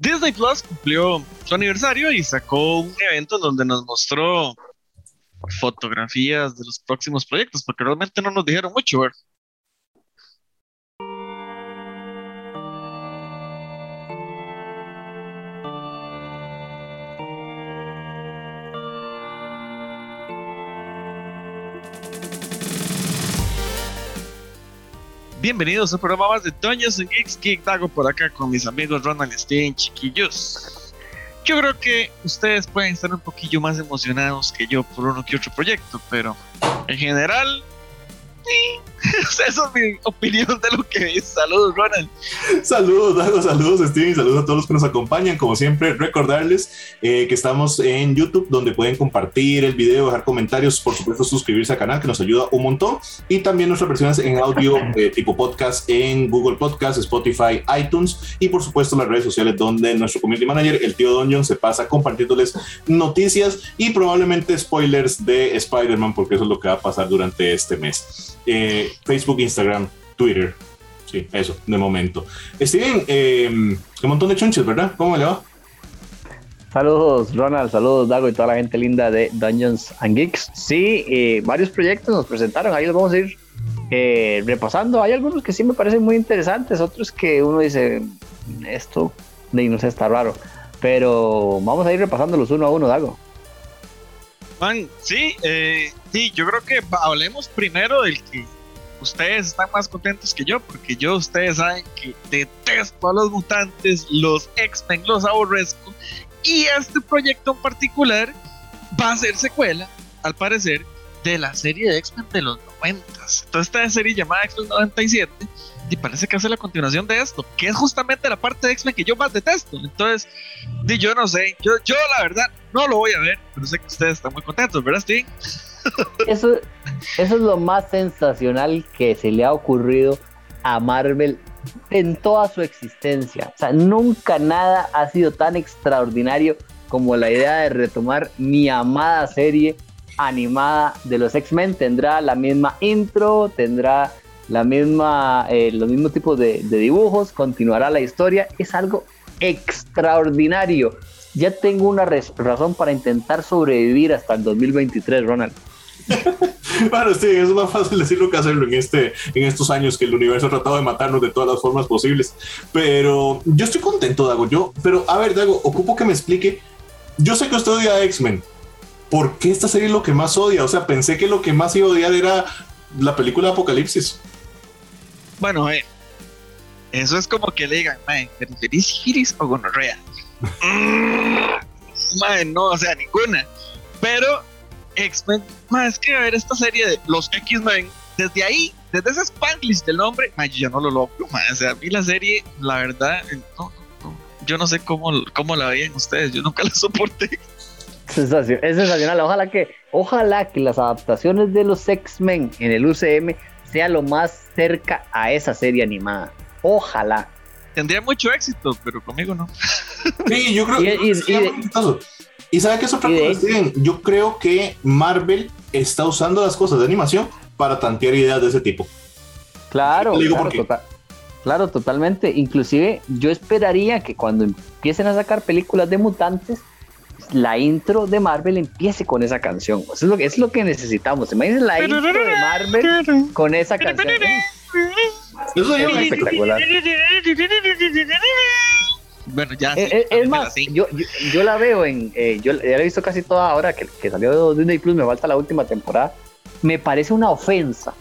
Disney Plus cumplió su aniversario y sacó un evento donde nos mostró fotografías de los próximos proyectos, porque realmente no nos dijeron mucho, ¿verdad? Bienvenidos a programa más de Doños en Geeks Geek Dago por acá con mis amigos Ronald Stein, chiquillos. Yo creo que ustedes pueden estar un poquillo más emocionados que yo por uno que otro proyecto, pero en general Esa es mi opinión de lo que es. Saludos, Ronald. Saludos, Dago, saludos, Steven, saludos a todos los que nos acompañan. Como siempre, recordarles eh, que estamos en YouTube, donde pueden compartir el video, dejar comentarios, por supuesto, suscribirse al canal, que nos ayuda un montón. Y también nuestras versiones en audio eh, tipo podcast en Google Podcast, Spotify, iTunes y, por supuesto, las redes sociales, donde nuestro community manager, el tío Donjon, se pasa compartiéndoles noticias y probablemente spoilers de Spider-Man, porque eso es lo que va a pasar durante este mes. Eh, Facebook, Instagram, Twitter. Sí, eso, de momento. Steven, eh, un montón de chunches, ¿verdad? ¿Cómo le va? Saludos, Ronald, saludos, Dago y toda la gente linda de Dungeons and Geeks. Sí, eh, varios proyectos nos presentaron, ahí los vamos a ir eh, repasando. Hay algunos que sí me parecen muy interesantes, otros que uno dice, esto, no sé, está raro. Pero vamos a ir repasándolos uno a uno, Dago. Man, sí, eh, sí, yo creo que hablemos primero del que ustedes están más contentos que yo, porque yo, ustedes saben que detesto a los mutantes, los X-Men, los aborrezco, y este proyecto en particular va a ser secuela, al parecer, de la serie de X-Men de los 90. Entonces, esta serie llamada X-Men 97 y parece que hace la continuación de esto, que es justamente la parte de X-Men que yo más detesto. Entonces, yo no sé, yo, yo la verdad no lo voy a ver, pero sé que ustedes están muy contentos, ¿verdad, Steve? Eso, eso es lo más sensacional que se le ha ocurrido a Marvel en toda su existencia. O sea, nunca nada ha sido tan extraordinario como la idea de retomar mi amada serie animada de los X-Men. Tendrá la misma intro, tendrá la misma, eh, los mismos tipos de, dibujos, continuará la historia, es algo extraordinario. Ya tengo una razón para intentar sobrevivir hasta el 2023, Ronald. bueno, sí, es más fácil decirlo que hacerlo en, este, en estos años que el universo ha tratado de matarnos de todas las formas posibles. Pero yo estoy contento, Dago. Yo, pero a ver, Dago, ocupo que me explique. Yo sé que usted odia a X-Men. ¿Por qué esta serie es lo que más odia? O sea, pensé que lo que más iba a odiar era la película Apocalipsis. Bueno, eh, eso es como que le digan, mae, ¿preferís sífilis o gonorrea? Mm, no, o sea, ninguna. Pero X-Men, es que a ver esta serie de los X-Men, desde ahí, desde ese spanglish del nombre, mae, yo no lo logro, o sea, a mí la serie, la verdad, no, yo no sé cómo, cómo la veían ustedes, yo nunca la soporté. Sensación, es sensacional, ojalá que, ojalá que las adaptaciones de los X-Men en el UCM sea lo más cerca a esa serie animada. Ojalá. Tendría mucho éxito, pero conmigo no. Sí, yo creo que. Y, y, sabe que es otra cosa, Yo creo que Marvel está usando las cosas de animación para tantear ideas de ese tipo. Claro, claro, tota-, claro, totalmente. Inclusive yo esperaría que cuando empiecen a sacar películas de mutantes, la intro de Marvel empiece con esa canción. Eso es lo que, es lo que necesitamos. Imagínense la intro de Marvel con esa canción. Eso es espectacular. Bueno, ya. Eh, eh, es, más, yo, yo, la veo en. Eh, yo ya la he visto casi toda ahora que, que salió de Disney Plus, me falta la última temporada. Me parece una ofensa,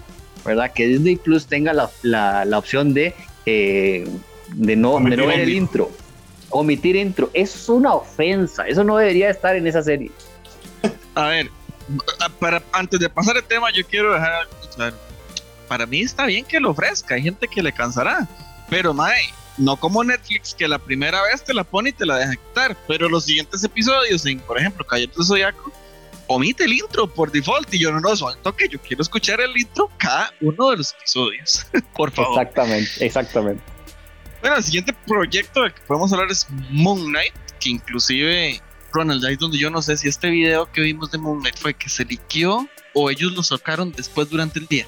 ¿verdad? Que Disney Plus tenga la, la, la opción de, de no, de no ver el intro omitir intro. es una ofensa. Eso no debería estar en esa serie. A ver, para, antes de pasar el tema, yo quiero dejar Para mí está bien que lo ofrezca. Hay gente que le cansará. Pero, mae, no como Netflix, que la primera vez te la pone y te la deja quitar. Pero los siguientes episodios, en, por ejemplo, Calle del Zodiaco, omite el intro por default y yo no lo suelto que yo quiero escuchar el intro cada uno de los episodios. por favor. Exactamente, exactamente. Bueno, el siguiente proyecto del que podemos hablar es Moon Knight, que inclusive, Ronald, ahí es donde yo no sé si este video que vimos de Moon Knight fue que se liqueó o ellos lo sacaron después durante el día.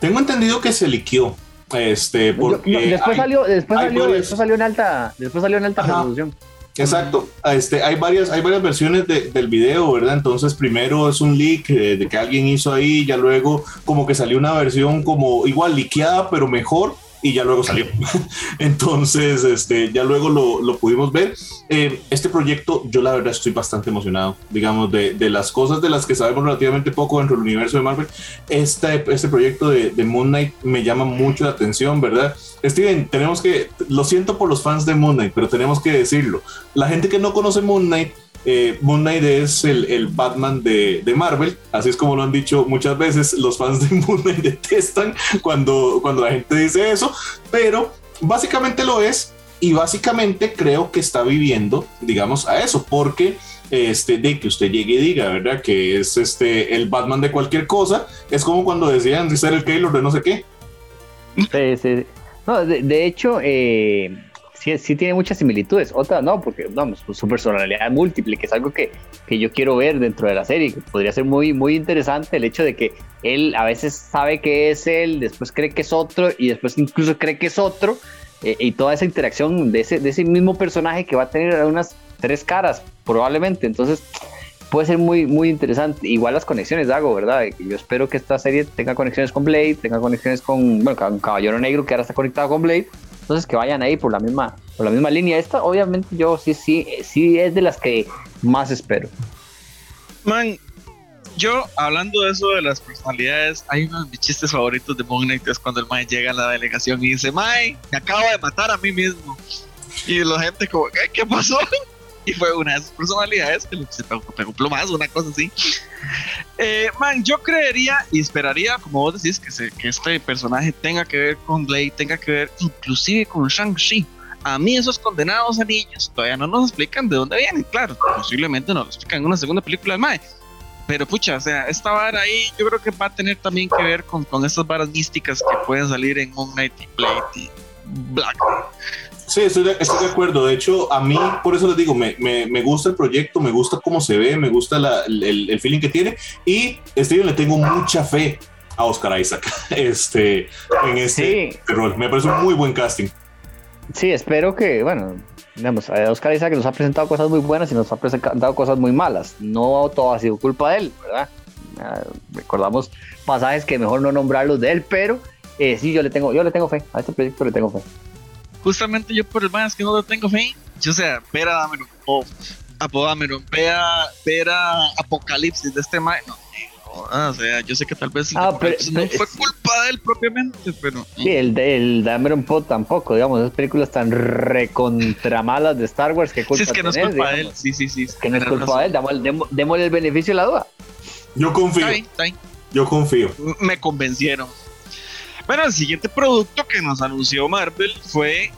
Tengo entendido que se liqueó, Este, porque después, salió, después, salió, después salió en alta, después salió en alta resolución. Exacto, este, hay, varias, hay varias versiones del video, ¿verdad? Entonces primero es un leak eh, de que alguien hizo ahí, ya luego como que salió una versión como igual liqueada, pero mejor, y ya luego salió. Entonces, este, ya luego lo, lo pudimos ver. Eh, este proyecto, yo la verdad estoy bastante emocionado, digamos, de, de, las cosas de las que sabemos relativamente poco dentro del universo de Marvel. Este, este proyecto de, de Moon Knight me llama mucho la atención, ¿verdad? Steven, tenemos que, lo siento por los fans de Moon Knight, pero tenemos que decirlo. La gente que no conoce Moon Knight eh, Moon Knight es el, Batman de, Marvel, así es como lo han dicho muchas veces, los fans de Moon Knight detestan cuando, cuando la gente dice eso, pero básicamente lo es y básicamente creo que está viviendo, digamos, a eso, porque este, de que usted llegue y diga, ¿verdad? Que es este, el Batman de cualquier cosa, es como cuando decían ser el Taylor de no sé qué. Sí, sí. No, de, hecho, eh, sí, tiene muchas similitudes. Otra no, porque vamos, su personalidad múltiple, que es algo que, que, yo quiero ver dentro de la serie. Que podría ser muy, muy interesante el hecho de que él a veces sabe que es él, después cree que es otro y después incluso cree que es otro. Eh, y toda esa interacción de ese, de ese mismo personaje que va a tener unas tres caras, probablemente. Entonces, puede ser muy, muy interesante. Igual las conexiones, Dago, ¿verdad? Yo espero que esta serie tenga conexiones con Blade, tenga conexiones con, bueno, con Caballero Negro, que ahora está conectado con Blade. Entonces que vayan ahí por la misma, por la misma línea. Esta, obviamente, yo sí, sí, sí es de las que más espero. Man, yo hablando de eso de las personalidades, hay uno de mis chistes favoritos de Moon Knight es cuando el Mae llega a la delegación y dice, Mae, me acabo de matar a mí mismo. Y la gente como, ¿qué, ¿Qué pasó? y fue una de sus personalidades que se pegó más una cosa así. Eh, man, yo creería y esperaría, como vos decís, que, que este personaje tenga que ver con Blade, tenga que ver inclusive con Shang-Chi. A mí esos condenados anillos todavía no nos explican de dónde vienen, claro, posiblemente nos lo explican en una segunda película del Mae. Pero pucha, o sea, esta vara ahí yo creo que va a tener también que ver con, con estas varas místicas que pueden salir en Moon Knight y Blade y Black. Sí, estoy de, estoy de, acuerdo. De hecho, a mí, por eso les digo, me, me, me gusta el proyecto, me gusta cómo se ve, me gusta la, el, el, feeling que tiene. Y Steven, le tengo mucha fe a Oscar Isaac este, en este rol. Me parece un muy buen casting. Sí, espero que, bueno, digamos, Oscar Isaac nos ha presentado cosas muy buenas y nos ha presentado cosas muy malas. No todo ha sido culpa de él, ¿verdad? Ah, recordamos pasajes que mejor no nombrarlos de él, pero eh, sí, yo le tengo, yo le tengo fe. A este proyecto le tengo fe justamente yo por el más que no lo tengo fe, yo sea, ver a Dameron o a Dameron, ver a, Apocalipsis de este man, no, o sea, yo sé que tal vez ah, no fue culpa de él propiamente, pero. Sí, el, el Dameron Pod tampoco, digamos, esas películas tan recontramalas de Star Wars que culpa Sí, es que no es culpa de él, sí, sí, sí. Que no es culpa de él, démosle, el beneficio de la duda. Yo confío. Yo confío. Me convencieron. Bueno, el siguiente producto que nos anunció Marvel fue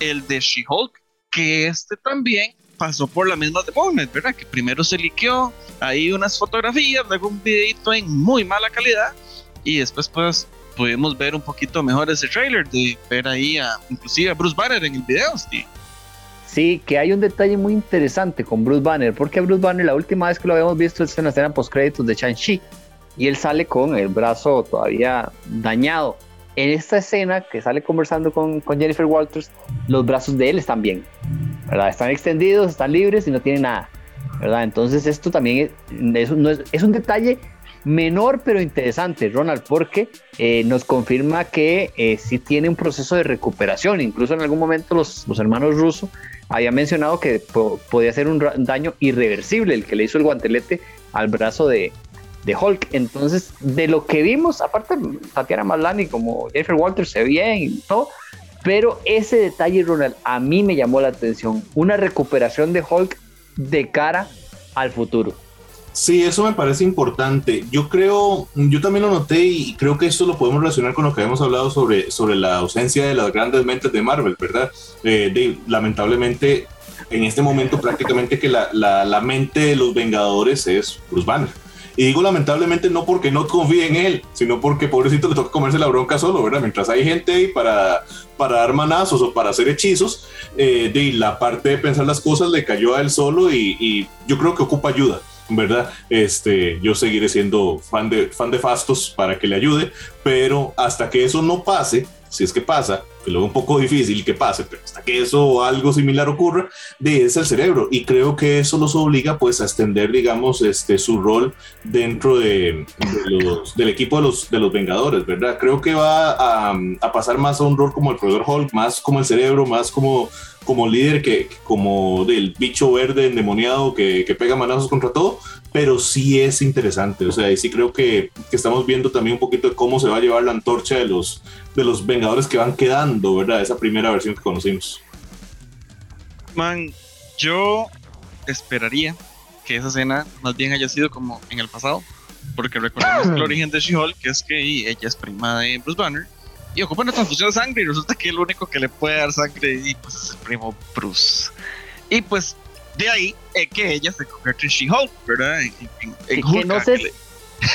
el de She-Hulk, que este también pasó por la misma de ¿verdad? Que primero se liqueó ahí unas fotografías, luego un videito en muy mala calidad y después pues pudimos ver un poquito mejor ese trailer de ver ahí a inclusive a Bruce Banner en el video, sí. Sí, que hay un detalle muy interesante con Bruce Banner, porque Bruce Banner la última vez que lo habíamos visto es en la escena post créditos de Shang-Chi y él sale con el brazo todavía dañado. En esta escena que sale conversando con, Jennifer Walters, los brazos de él están bien, ¿verdad? Están extendidos, están libres y no tienen nada, ¿verdad? Entonces esto también es, un detalle menor pero interesante, Ronald, porque eh, nos confirma que eh, sí tiene un proceso de recuperación. Incluso en algún momento los, los hermanos rusos habían mencionado que podía ser un daño irreversible el que le hizo el guantelete al brazo de, de Hulk. Entonces, de lo que vimos, aparte Tatiana Maslany como Jennifer Walters se bien y todo, pero ese detalle, Ronald, a mí me llamó la atención. Una recuperación de Hulk de cara al futuro. Sí, eso me parece importante. Yo creo, yo también lo noté y creo que esto lo podemos relacionar con lo que habíamos hablado sobre, sobre la ausencia de las grandes mentes de Marvel, ¿verdad? Eh, lamentablemente, en este momento prácticamente que la, la, la mente de los Vengadores es Bruce Banner y digo lamentablemente no porque no confíe en él, sino porque pobrecito le toca comerse la bronca solo, ¿verdad? Mientras hay gente ahí para, para dar manazos o para hacer hechizos, eh, de la parte de pensar las cosas le cayó a él solo y, yo creo que ocupa ayuda. ¿verdad? Este, yo seguiré siendo fan de, fan de Fastos para que le ayude, pero hasta que eso no pase, si es que pasa, que lo un poco difícil que pase, pero hasta que eso o algo similar ocurra, de es el cerebro. Y creo que eso los obliga pues a extender, digamos, este, su rol dentro de, los, del equipo de los, de los Vengadores, ¿verdad? Creo que va a, a pasar más a un rol como el proveedor Hulk, más como el cerebro, más como como líder que, como del bicho verde endemoniado que, que, pega manazos contra todo, pero sí es interesante, o sea, y sí creo que, que, estamos viendo también un poquito de cómo se va a llevar la antorcha de los, de los Vengadores que van quedando, ¿verdad? Esa primera versión que conocimos. Man, yo esperaría que esa escena más bien haya sido como en el pasado, porque recordemos que el origen de She-Hulk es que ella es prima de Bruce Banner y ocupa una transfusión de sangre y resulta que el único que le puede dar sangre y pues es el primo Bruce. Y pues de ahí es que ella se convierte en She-Hulk, ¿verdad? En, que, no sé,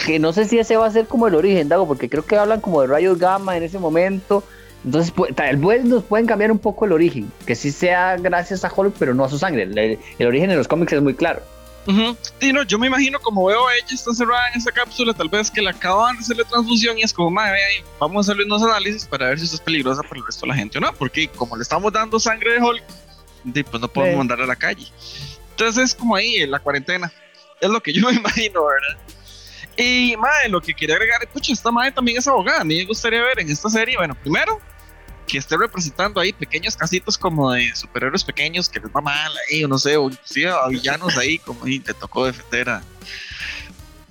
que, no sé, si ese va a ser como el origen, Dago, porque creo que hablan como de rayos gamma en ese momento. Entonces, pues, tal vez nos pueden cambiar un poco el origen, que sí sea gracias a Hulk, pero no a su sangre. el origen en los cómics es muy claro. Uh no, yo me imagino como veo a ella está encerrada en esa cápsula, tal vez que le acaban de hacerle transfusión y es como, madre, vamos a hacerle unos análisis para ver si esto es peligrosa para el resto de la gente o no, porque como le estamos dando sangre de Hulk, pues no podemos mandarla a la calle. Entonces es como ahí, en la cuarentena. Es lo que yo me imagino, ¿verdad? Y, madre, lo que quería agregar, pucha, esta madre también es abogada. A mí me gustaría ver en esta serie, bueno, primero, que esté representando ahí pequeños casitos como de superhéroes pequeños que les va mal ahí, o no sé, o inclusive a villanos ahí, como ahí te tocó defender a,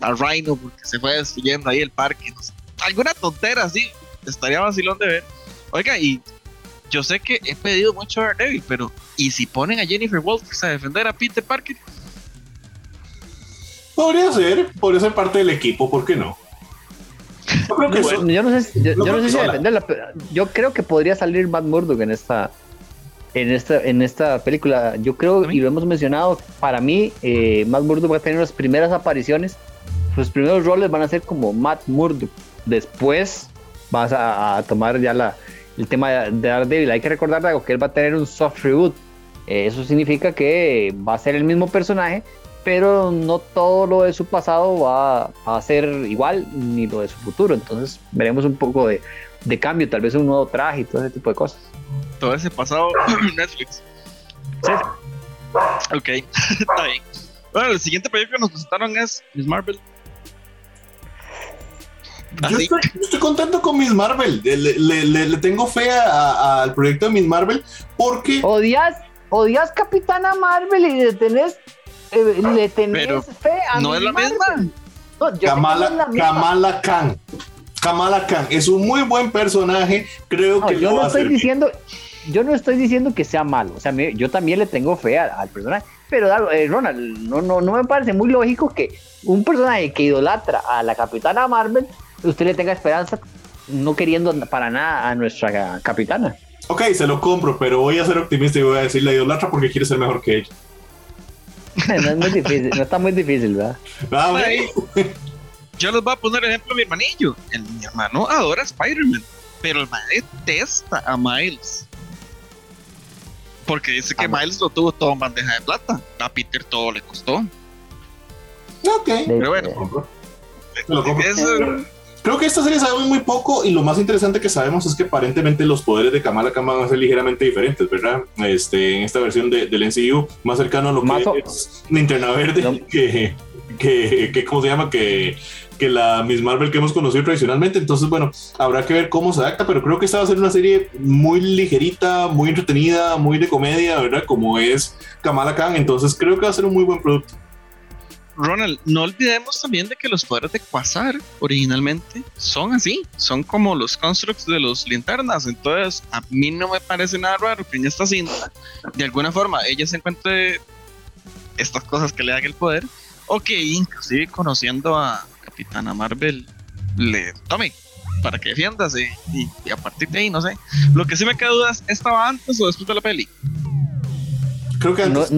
a Rhino porque se fue destruyendo ahí el parque, alguna tontera así, estaría vacilón de ver. Oiga, y yo sé que he pedido mucho a Daredevil, pero ¿y si ponen a Jennifer Walters a defender a Peter Parker? Podría ser, podría ser parte del equipo, ¿por qué no? Yo, no sé, yo, no sé si defenderla, pero yo creo que podría salir Matt Murdock en esta, en esta, en esta película. Yo creo, y lo hemos mencionado, para mí, eh, Matt Murdock va a tener las primeras apariciones. Sus primeros roles van a ser como Matt Murdock. Después vas a, tomar ya la, el tema de Daredevil. Hay que recordar algo, que él va a tener un soft reboot. Eh, eso significa que va a ser el mismo personaje, pero no todo lo de su pasado va, a ser igual, ni lo de su futuro. Entonces veremos un poco de, cambio, tal vez un nuevo traje y todo ese tipo de cosas. Todo ese pasado Netflix. Sí. Ok, está bien. Bueno, el siguiente proyecto que nos presentaron es Miss Marvel. Yo estoy, contento con Miss Marvel. Le, tengo fe al proyecto de Miss Marvel porque. Odias, odias Capitana Marvel y tenés eh, le tenés fe a No es la misma. Kamala, Kamala Khan. Kamala Khan es un muy buen personaje. Creo que yo no estoy diciendo, yo no estoy diciendo que sea malo. O sea, yo también le tengo fe al, personaje. Pero eh, Ronald, no, no, no me parece muy lógico que un personaje que idolatra a la Capitana Marvel, usted le tenga esperanza no queriendo para nada a nuestra capitana. Ok, se lo compro, pero voy a ser optimista y voy a decir la idolatra porque quiere ser mejor que ella. no es muy difícil, no está muy difícil, ¿verdad? Ah, yo les voy a poner ejemplo a mi hermanillo. El, mi hermano adora a Spider-Man, pero el man detesta a Miles. Porque dice que Miles lo tuvo todo en bandeja de plata. A Peter todo le costó. Ok. Pero bueno. Lo compro. Creo que esta serie sabemos muy poco y lo más interesante que sabemos es que aparentemente los poderes de Kamala Khan van a ser ligeramente diferentes, ¿verdad? Este, en esta versión de, del NCU, más cercano a lo que es Linterna Verde, que, que, que, ¿cómo se llama? Que, que la Miss Marvel que hemos conocido tradicionalmente. Entonces, bueno, habrá que ver cómo se adapta, pero creo que esta va a ser una serie muy ligerita, muy entretenida, muy de comedia, ¿verdad? Como es Kamala Khan. Entonces, creo que va a ser un muy buen producto. Ronald, no olvidemos también de que los poderes de Quasar originalmente son así, son como los constructs de los linternas. Entonces, a mí no me parece nada raro que en esta cinta, de alguna forma, ella se encuentre estas cosas que le dan el poder, o que inclusive conociendo a Capitana Marvel, le tome para que defiendas y, a partir de ahí, no sé. Lo que sí me queda duda es, ¿estaba antes o después de la peli? Creo que antes.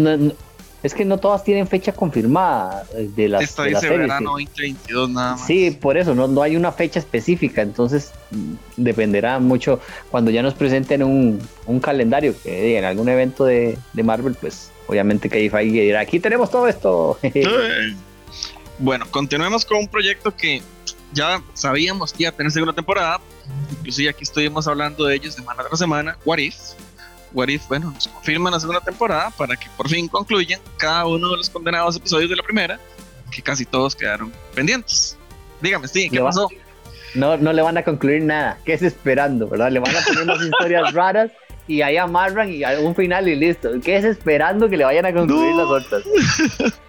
Es que no todas tienen fecha confirmada eh, de las, Esta dice verano 2022 nada más. Sí, por eso, no, no hay una fecha específica, entonces mm, dependerá mucho cuando ya nos presenten un, un calendario que en algún evento de, de, Marvel, pues obviamente que ahí dirá, aquí tenemos todo esto. Bueno, continuemos con un proyecto que ya sabíamos que iba a tener segunda temporada. Inclusive aquí estuvimos hablando de ellos semana tras semana. What If. What If, bueno, nos confirman la segunda temporada para que por fin concluyan cada uno de los condenados episodios de la primera, que casi todos quedaron pendientes. Dígame, sí, ¿qué pasó? No, no le van a concluir nada. ¿Qué es esperando, verdad? Le van a poner unas historias raras y ahí amarran y un final y listo. ¿Qué es esperando que le vayan a concluir las otras?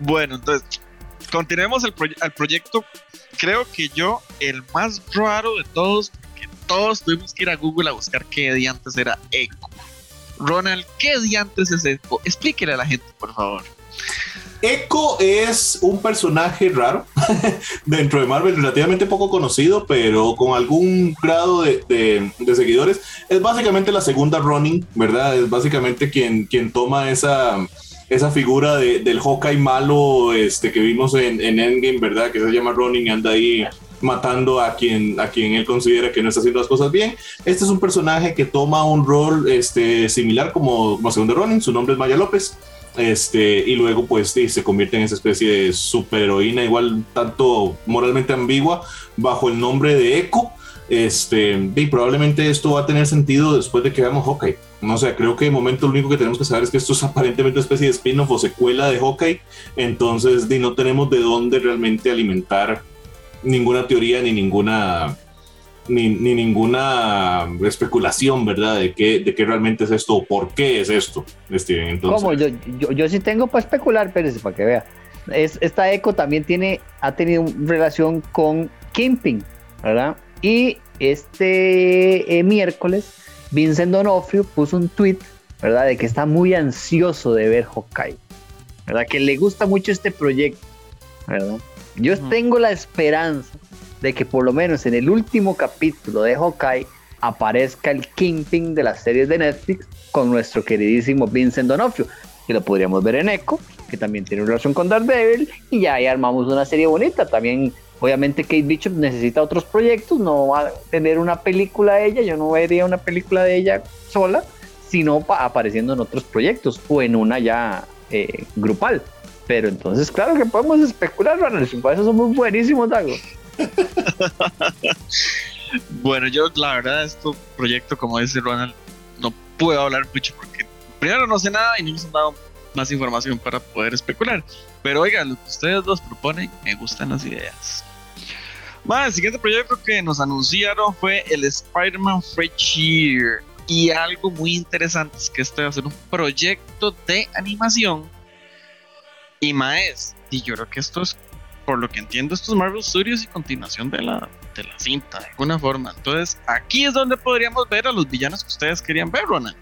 Bueno, entonces, continuemos el, proyecto. Creo que yo, el más raro de todos, todos tuvimos que ir a Google a buscar qué diantes era Echo. Ronald, ¿qué diantes es Echo? Explíquele a la gente, por favor. Echo es un personaje raro dentro de Marvel, relativamente poco conocido, pero con algún grado de, seguidores. Es básicamente la segunda Running, ¿verdad? Es básicamente quien, quien toma esa, esa figura del Hawkeye malo este, que vimos en, Endgame, ¿verdad? Que se llama Running, anda ahí matando a quien, a quien él considera que no está haciendo las cosas bien. Este es un personaje que toma un rol este, similar como, como Segunda Ronin, su nombre es Maya López. Este, y luego pues se convierte en esa especie de superheroína, igual tanto moralmente ambigua, bajo el nombre de Echo. Este, y probablemente esto va a tener sentido después de que veamos Hawkeye. No sé, creo que de momento lo único que tenemos que saber es que esto es aparentemente una especie de spin-off o secuela de Hawkeye. Entonces, no tenemos de dónde realmente alimentar ninguna teoría ni ninguna ni, ninguna especulación, ¿verdad? De qué, de qué realmente es esto o por qué es esto. Este, ¿Cómo? Yo, yo, sí tengo para especular, Pérez, para que vea. Es, esta eco también tiene, ha tenido relación con Kimping, ¿verdad? Y este eh, miércoles, Vincent Donofrio puso un tweet, ¿verdad? De que está muy ansioso de ver Hawkeye, ¿verdad? Que le gusta mucho este proyecto, ¿verdad? Yo tengo la esperanza de que por lo menos en el último capítulo de Hawkeye aparezca el Kingpin de las series de Netflix con nuestro queridísimo Vincent Donofrio, que lo podríamos ver en Echo, que también tiene relación con Daredevil, y ya ahí armamos una serie bonita. También, obviamente, Kate Bishop necesita otros proyectos, no va a tener una película de ella, yo no vería una película de ella sola, sino apareciendo en otros proyectos o en una ya eh, grupal. Pero entonces, claro que podemos especular, Ronald, para eso somos buenísimos, Dago. bueno, yo la verdad, este proyecto, como dice Ronald, no puedo hablar mucho porque primero no sé nada y no nos han dado más información para poder especular. Pero oigan, lo que ustedes dos proponen, me gustan las ideas. Bueno, el siguiente proyecto que nos anunciaron fue el Spider-Man Cheer. Y algo muy interesante es que este va a ser un proyecto de animación. Y más, y yo creo que esto es por lo que entiendo, estos Marvel Studios y continuación de la, de la cinta, de alguna forma. Entonces, aquí es donde podríamos ver a los villanos que ustedes querían ver, Ronan.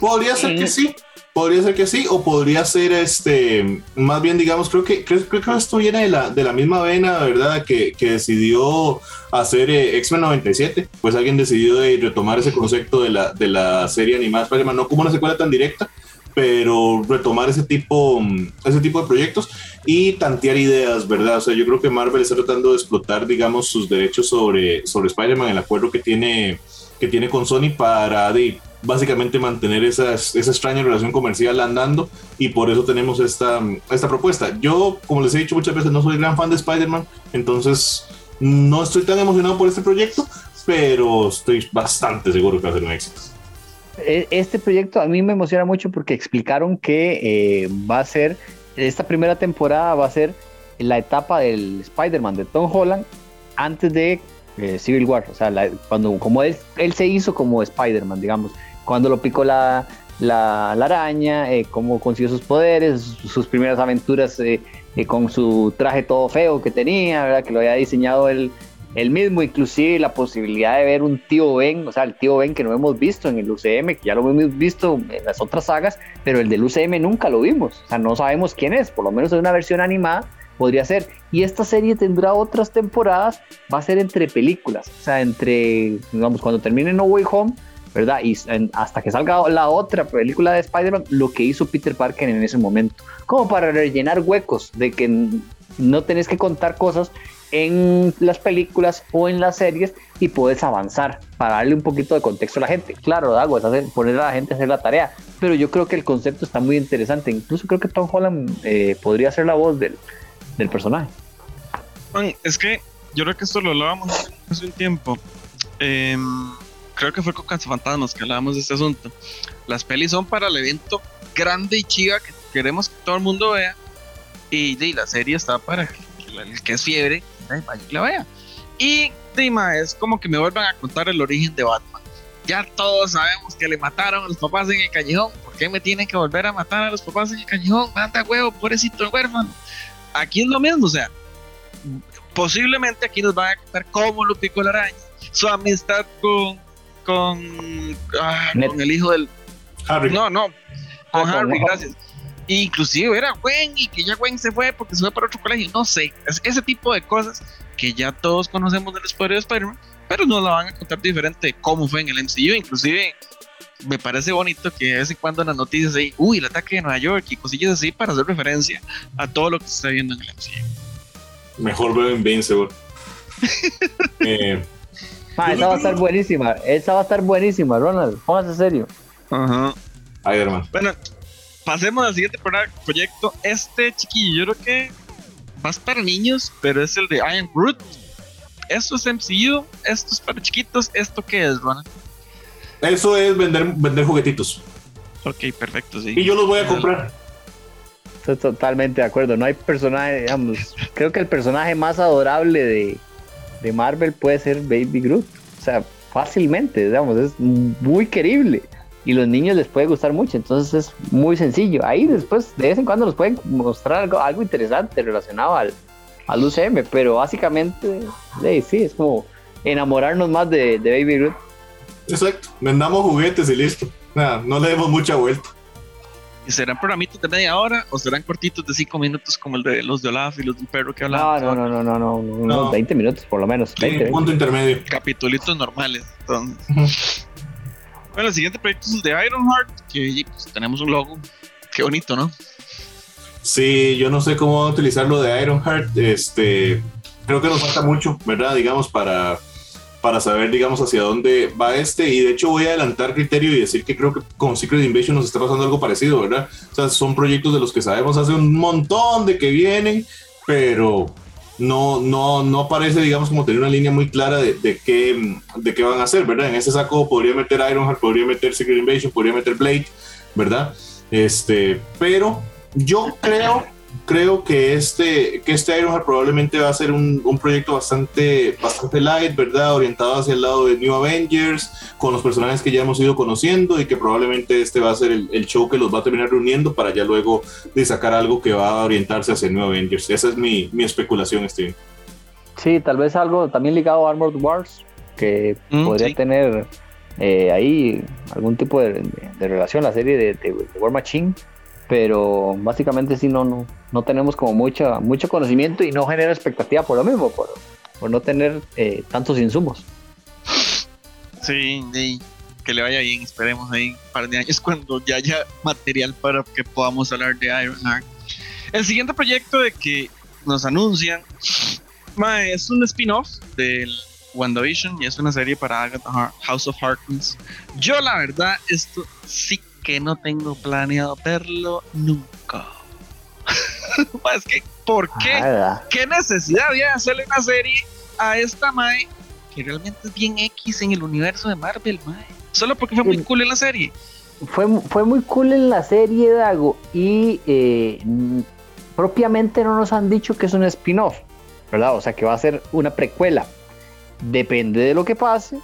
Podría ser que sí, podría ser que sí, o podría ser este, más bien, digamos, creo que, creo, que esto viene de la, de la misma vena, ¿verdad? Que, que decidió hacer eh, X-Men 97, pues alguien decidió de retomar ese concepto de la, de la serie animada Spider-Man, no como una secuela tan directa, pero retomar ese tipo, ese tipo de proyectos y tantear ideas, ¿verdad? O sea, yo creo que Marvel está tratando de explotar, digamos, sus derechos sobre, sobre Spider-Man, el acuerdo que tiene, que tiene con Sony para de, básicamente mantener esa extraña relación comercial andando y por eso tenemos esta, esta propuesta. Yo, como les he dicho muchas veces, no soy gran fan de Spider-Man, entonces no estoy tan emocionado por este proyecto, pero estoy bastante seguro que va a ser un éxito. E, este proyecto a mí me emociona mucho porque explicaron que eh, va a ser, esta primera temporada va a ser la etapa del Spider-Man de Tom Holland antes de eh, Civil War, o sea, cuando como él, se hizo como Spider-Man, digamos, cuando lo picó la, la, araña, eh, cómo consiguió sus poderes, sus primeras aventuras con su traje todo feo que tenía, ¿verdad? que lo había diseñado él el mismo, inclusive la posibilidad de ver un tío Ben, o sea, el tío Ben que no hemos visto en el UCM, que ya lo hemos visto en las otras sagas, pero el del UCM nunca lo vimos, o sea, no sabemos quién es, por lo menos en una versión animada podría ser. Y esta serie tendrá otras temporadas, va a ser entre películas, o sea, entre, digamos, cuando termine No Way Home, ¿verdad? Y hasta que salga la otra película de Spider-Man, lo que hizo Peter Parker en ese momento, como para rellenar huecos de que no tenés que contar cosas en las películas o en las series y puedes avanzar para darle un poquito de contexto a la gente. Claro, Dago, es hacer, poner a la gente a hacer la tarea, pero yo creo que el concepto está muy interesante. Incluso creo que Tom Holland eh, podría ser la voz del, del personaje. es que yo creo que esto lo hablábamos hace un tiempo. Em, creo que fue con Fantasmas que hablábamos de este asunto. Las pelis son para el evento grande y chiva que queremos que todo el mundo vea. Y, la serie está para el que es fiebre vaya y la vea. Y Dima es como que me vuelvan a contar el origen de Batman. Ya todos sabemos que le mataron a los papás en el callejón. ¿Por qué me tienen que volver a matar a los papás en el callejón? Manda huevo, pobrecito huérfano. Aquí es lo mismo, o sea, posiblemente aquí nos van a contar cómo lo picó la araña, su amistad con con, ah, con el hijo del Harry. No, no, con ah, Harry, gracias. Inclusive era Gwen y que ya Gwen se fue porque se fue para otro colegio. No sé, es ese tipo de cosas que ya todos conocemos de la historia de Spider-Man, pero nos la van a contar diferente cómo fue en el MCU. Inclusive me parece bonito que de vez en cuando en las noticias ahí, uy, el ataque de Nueva York y cosillas así para hacer referencia a todo lo que se está viendo en el MCU. Mejor veo Invincible. eh, esa va a estar buenísima. Esa va a estar buenísima, Ronald. Póngase serio. Ajá. Iron Bueno, pasemos al siguiente proyecto. Este chiquillo, yo creo que va para niños, pero es el de Iron Root. Esto es MCU, esto es para chiquitos. ¿Esto qué es, Ronald? Eso es vender, vender juguetitos. Ok, perfecto, sí. Y yo los voy a comprar. Estoy totalmente de acuerdo. No hay personaje, digamos, creo que el personaje más adorable de, de Marvel puede ser Baby Groot. O sea, fácilmente, digamos, es muy querible y los niños les puede gustar mucho, entonces es muy sencillo. Ahí después, de vez en cuando nos pueden mostrar algo, algo interesante relacionado al, al UCM, pero básicamente, sí, es como enamorarnos más de, de Baby Groot. Exacto, vendamos juguetes y listo. Nada, no le demos mucha vuelta. ¿Y serán programitos de media hora o serán cortitos de cinco minutos como el de los de Olaf y los del perro que hablaba? No, no, no, no, no, no, no, 20 minutos por lo menos. 20, punto intermedio. Capitulitos normales. Entonces. Bueno, el siguiente proyecto es el de Ironheart, que pues, tenemos un logo. Qué bonito, ¿no? Sí, yo no sé cómo utilizarlo de Ironheart. Este, creo que nos falta mucho, ¿verdad? Digamos, para, para saber, digamos, hacia dónde va este. Y de hecho voy a adelantar criterio y decir que creo que con Secret Invasion nos está pasando algo parecido, ¿verdad? O sea, son proyectos de los que sabemos hace un montón de que vienen, pero no, no, no parece, digamos, como tener una línea muy clara de, de, qué, de qué van a hacer, ¿verdad? En ese saco podría meter Ironheart, podría meter Secret Invasion, podría meter Blade, ¿verdad? Este, pero yo creo creo que este, que este Ironheart probablemente va a ser un, un, proyecto bastante, bastante light, ¿verdad? Orientado hacia el lado de New Avengers, con los personajes que ya hemos ido conociendo y que probablemente este va a ser el, el show que los va a terminar reuniendo para ya luego de sacar algo que va a orientarse hacia New Avengers. Esa es mi, mi especulación, Steven. Sí, tal vez algo también ligado a Armored Wars, que mm, podría tener eh, ahí algún tipo de, de, relación la serie de, de War Machine pero básicamente sí no, no, no tenemos como mucha, mucho conocimiento y no genera expectativa por lo mismo, por, por no tener eh, tantos insumos. Sí, que le vaya bien, esperemos ahí un par de años cuando ya haya material para que podamos hablar de Ironheart. El siguiente proyecto de que nos anuncian es un spin-off del WandaVision y es una serie para Agatha House of Harkness. Yo la verdad esto sí que no tengo planeado verlo nunca. es que, ¿por qué? ¿Qué necesidad había de hacerle una serie a esta Mae que realmente es bien X en el universo de Marvel, Mae? Solo porque fue muy cool en la serie. Fue, fue muy cool en la serie, Dago, y eh, propiamente no nos han dicho que es un spin-off, ¿verdad? O sea, que va a ser una precuela. Depende de lo que pase,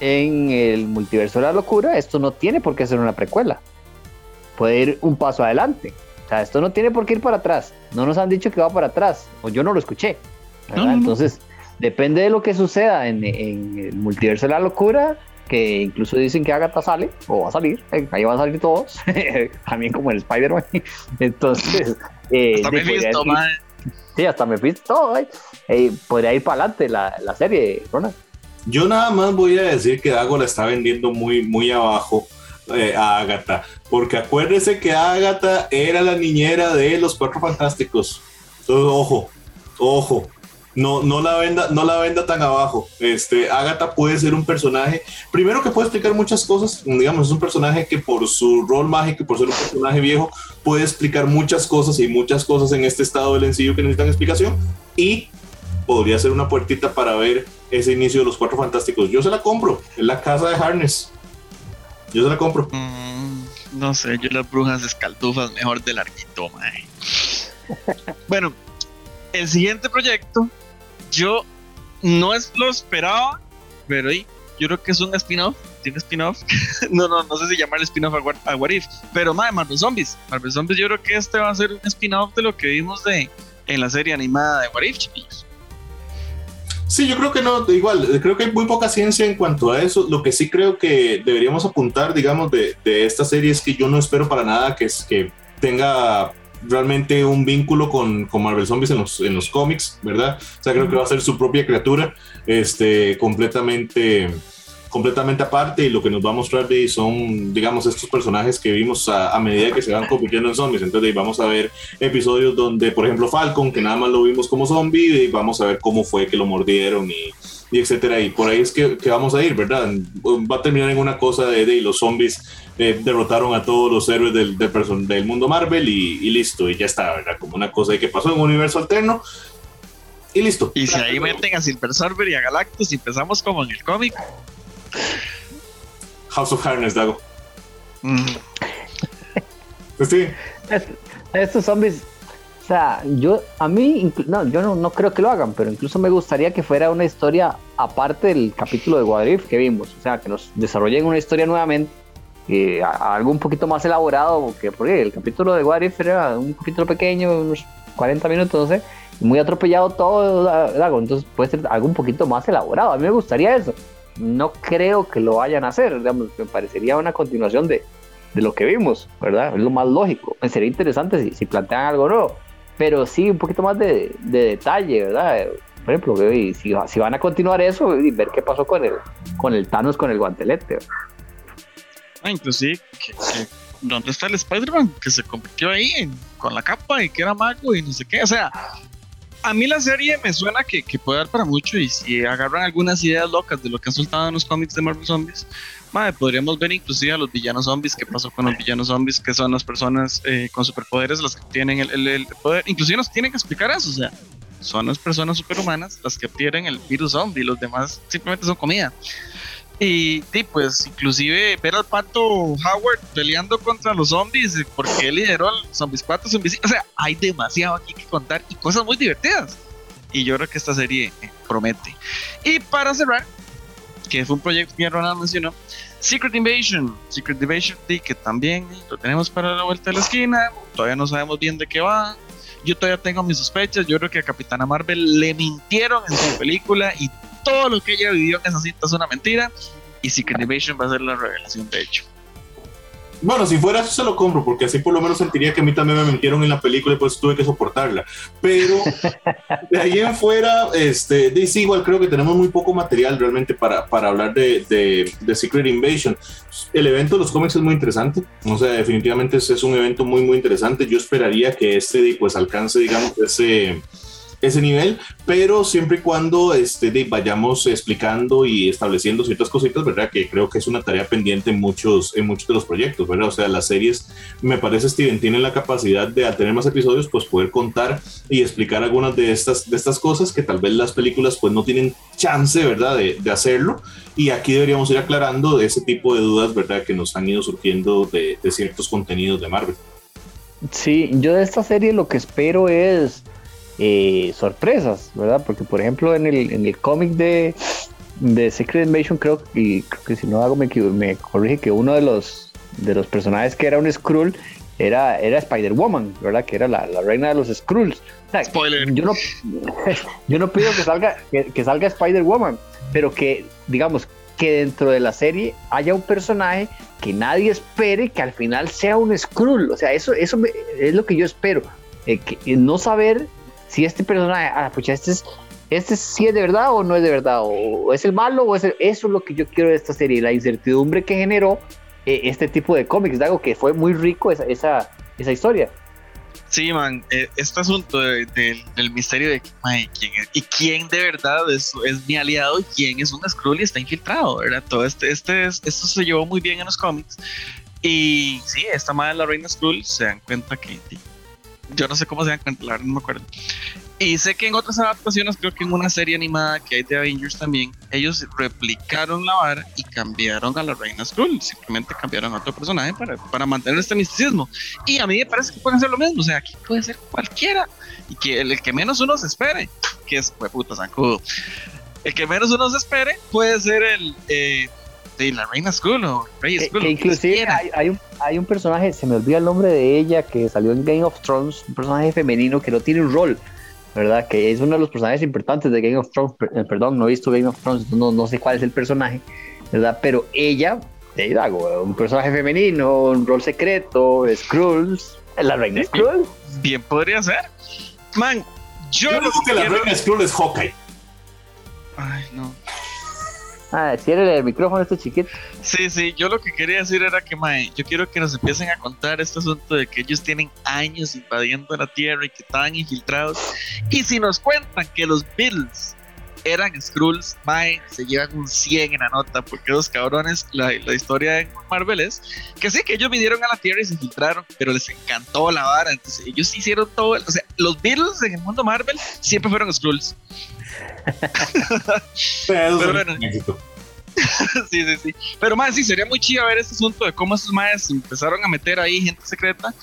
en el multiverso de la locura, esto no tiene por qué ser una precuela. Puede ir un paso adelante. O sea, esto no tiene por qué ir para atrás. No nos han dicho que va para atrás, o yo no lo escuché. Entonces, depende de lo que suceda en, el multiverso de la locura, que incluso dicen que Agatha sale, o va a salir, eh, ahí van a salir todos, también como el Spider-Man. Entonces, eh, hasta me visto, Sí, hasta me visto todo. Eh, podría ir para adelante la, la serie, Ronald. Yo nada más voy a decir que Dago la está vendiendo muy, muy abajo eh, a Agatha, porque acuérdese que Agatha era la niñera de los Cuatro Fantásticos. Entonces, ojo, ojo. no, no, la venda, no la venda tan abajo. Este, Agatha puede ser un personaje, primero que puede explicar muchas cosas, digamos, es un personaje que por su rol mágico por ser un personaje viejo, puede explicar muchas cosas y muchas cosas en este estado del ensillo que necesitan explicación. Y podría ser una puertita para ver ese inicio de los Cuatro Fantásticos. Yo se la compro, en la casa de Harness. Yo se la compro. Mm, no sé, yo las brujas escaldufas mejor del larguito, bueno, el siguiente proyecto, yo no es lo esperaba, pero yo creo que es un spin-off. Tiene spin-off. no, no, no sé si llamar spin-off a, What If. Pero madre, Marvel Zombies. Marvel Zombies, yo creo que este va a ser un spin-off de lo que vimos de, en la serie animada de What If, chiquillos. Sí, yo creo que no, igual, creo que hay muy poca ciencia en cuanto a eso. Lo que sí creo que deberíamos apuntar, digamos, de, de esta serie es que yo no espero para nada que, es, que tenga realmente un vínculo con, con, Marvel Zombies en los, en los cómics, ¿verdad? O sea, creo que va a ser su propia criatura, este, completamente completamente aparte y lo que nos va a mostrar de son, digamos, estos personajes que vimos a, medida que se van convirtiendo en zombies. Entonces vamos a ver episodios donde, por ejemplo, Falcon, que nada más lo vimos como zombie, y vamos a ver cómo fue que lo mordieron y, y etcétera. Y por ahí es que, vamos a ir, ¿verdad? Va a terminar en una cosa de, de los zombies eh, derrotaron a todos los héroes del, del, del mundo Marvel y, listo, y ya está, ¿verdad? Como una cosa que pasó en un universo alterno. Y listo. Y si ahí meten a Silver Surfer y a Galactus y empezamos como en el cómic, House of Harness, Dago. Mm. Pues sí. estos zombies, o sea, yo, a mí, no, yo no, no, creo que lo hagan, pero incluso me gustaría que fuera una historia aparte del capítulo de Guadrif que vimos, o sea, que nos desarrollen una historia nuevamente, eh, algo un poquito más elaborado, que porque el capítulo de Guadrif era un capítulo pequeño, unos 40 minutos, no sé, muy atropellado todo, Dago, entonces puede ser algo un poquito más elaborado, a mí me gustaría eso no creo que lo vayan a hacer, digamos, me parecería una continuación de, de lo que vimos, ¿verdad? Es lo más lógico. Sería interesante si, si plantean algo nuevo, pero sí un poquito más de, de detalle, ¿verdad? Por ejemplo, si, si, van a continuar eso y ver qué pasó con el, con el Thanos con el guantelete. Ah, inclusive, ¿dónde está el Spider-Man? Que se convirtió ahí con la capa y que era mago y no sé qué. O sea, a mí la serie me suena que, puede dar para mucho y si agarran algunas ideas locas de lo que han soltado en los cómics de Marvel Zombies, madre, podríamos ver inclusive a los villanos zombies, qué pasó con los villanos zombies, que son las personas eh, con superpoderes las que tienen el, poder, inclusive nos tienen que explicar eso, o sea, son las personas superhumanas las que obtienen el virus zombie, los demás simplemente son comida. Y, pues inclusive ver al pato Howard peleando contra los zombies porque él lideró al Zombies 4 Zombies O sea, hay demasiado aquí que contar y cosas muy divertidas. Y yo creo que esta serie eh, promete. Y para cerrar, que fue un proyecto que Ronald mencionó, Secret Invasion. Secret Invasion, que también lo tenemos para la vuelta de la esquina. Todavía no sabemos bien de qué va. Yo todavía tengo mis sospechas. Yo creo que a Capitana Marvel le mintieron en su película y todo lo que ella vivió en esa cinta es una mentira y Secret Invasion va a ser la revelación de hecho. Bueno, si fuera eso se lo compro, porque así por lo menos sentiría que a mí también me mintieron en la película y pues tuve que soportarla. Pero de ahí en fuera, este, DC igual creo que tenemos muy poco material realmente para, para hablar de, de, Secret Invasion. El evento de los cómics es muy interesante, o sea, definitivamente es, es un evento muy, muy interesante. Yo esperaría que este pues alcance, digamos, ese ese nivel, pero siempre y cuando este, vayamos explicando y estableciendo ciertas cositas, ¿verdad? Que creo que es una tarea pendiente en muchos, en muchos de los proyectos, ¿verdad? O sea, las series, me parece, Steven, tienen la capacidad de, al tener más episodios, pues poder contar y explicar algunas de estas, de estas cosas que tal vez las películas pues no tienen chance, ¿verdad? De, de hacerlo. Y aquí deberíamos ir aclarando de ese tipo de dudas, ¿verdad? Que nos han ido surgiendo de, de ciertos contenidos de Marvel. Sí, yo de esta serie lo que espero es eh, sorpresas, ¿verdad? Porque, por ejemplo, en el, en el cómic de, de Secret Invasion, creo, y creo que si no hago, me, me corrige que uno de los, de los personajes que era un Skrull era, era Spider-Woman, ¿verdad? Que era la, la, reina de los Skrulls. Spoiler. Yo no, yo no pido que salga, que, que salga Spider-Woman, pero que, digamos, que dentro de la serie haya un personaje que nadie espere que al final sea un Skrull. O sea, eso, eso es lo que yo espero. Eh, que, no saber si este personaje, ah, pucha, este es, este sí es de verdad o no es de verdad, o, es el malo o es el, eso es lo que yo quiero de esta serie, la incertidumbre que generó eh, este tipo de cómics, algo que fue muy rico esa, esa, esa historia. Sí, man, eh, este asunto de- de- del misterio de mae, quién es, y quién de verdad es, es mi aliado y quién es un Skrull y está infiltrado, ¿verdad? Todo este, este es- esto se llevó muy bien en los cómics. Y sí, esta madre, la reina Skrull, se dan cuenta que. Yo no sé cómo se cuenta, la verdad no me acuerdo. Y sé que en otras adaptaciones, creo que en una serie animada que hay de Avengers también, ellos replicaron la vara y cambiaron a la reina Skrull. Simplemente cambiaron a otro personaje para, para mantener este misticismo. Y a mí me parece que pueden ser lo mismo. O sea, aquí puede ser cualquiera. Y que el, el que menos uno se espere, que es, pues puta, zancudo. El que menos uno se espere puede ser el. Eh, de la reina Skrull o Rey Que, Skrull. que inclusive hay, hay un, hay un personaje, se me olvida el nombre de ella, que salió en Game of Thrones, un personaje femenino que no tiene un rol, ¿verdad? Que es uno de los personajes importantes de Game of Thrones. eh, perdón, no he visto Game of Thrones, no, no sé cuál es el personaje, ¿verdad? Pero ella, te digo, un personaje femenino, un rol secreto, Skrulls, la reina Sí. Skrull. Bien podría ser. Man, yo, digo que la reina Skrull es Hawkeye. Ay, no. Ah, ciérrele el micrófono este chiquito. Sí, sí, yo lo que quería decir era que, mae, yo quiero que nos empiecen a contar este asunto de que ellos tienen años invadiendo la Tierra y que estaban infiltrados. Y si nos cuentan que los Beatles eran Skrulls, mae, se llevan un 100 en la nota, porque los cabrones, la, la historia de Marvel es que sí, que ellos vinieron a la Tierra y se infiltraron, pero les encantó la vara, entonces ellos hicieron todo, o sea, los Beatles en el mundo Marvel siempre fueron Skrulls. Pero, Pero bueno. sí, sí, sí. Pero más, sí, sería muy chido ver este asunto de cómo esos maes empezaron a meter ahí gente secreta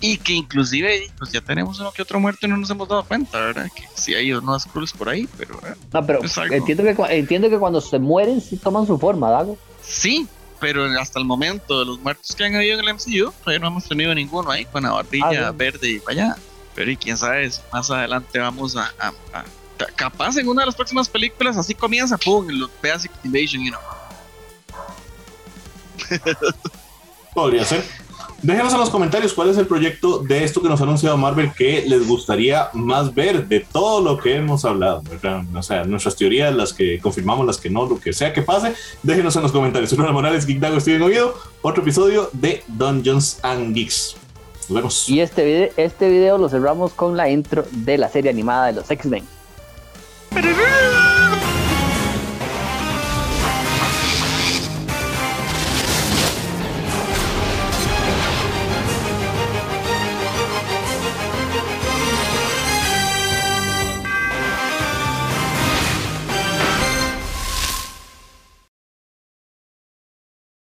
y que inclusive pues ya tenemos uno que otro muerto y no nos hemos dado cuenta, ¿verdad? Que sí hay unos Skrulls por ahí, pero No, pero entiendo que, entiendo que cuando se mueren sí toman su forma, Dago. sí, pero hasta el momento de los muertos que han habido en el MCU, todavía no hemos tenido ninguno ahí con la barbilla Ah, verde y vaya. Pero y quién sabe más adelante vamos a, a- a- ca- capaz en una de las próximas películas así comienza, pum, el Basic Invasion, you know. Podría ser. Déjenos en los comentarios cuál es el proyecto de esto que nos ha anunciado Marvel que les gustaría más ver de todo lo que hemos hablado. ¿verdad? O sea, nuestras teorías, las que confirmamos, las que no, lo que sea que pase. Déjenos en los comentarios. Soy Morales, Geek Dago, Steven Oviedo. Otro episodio de Dungeons and Geeks. Nos vemos. Y este video, este video lo cerramos con la intro de la serie animada de los X-Men.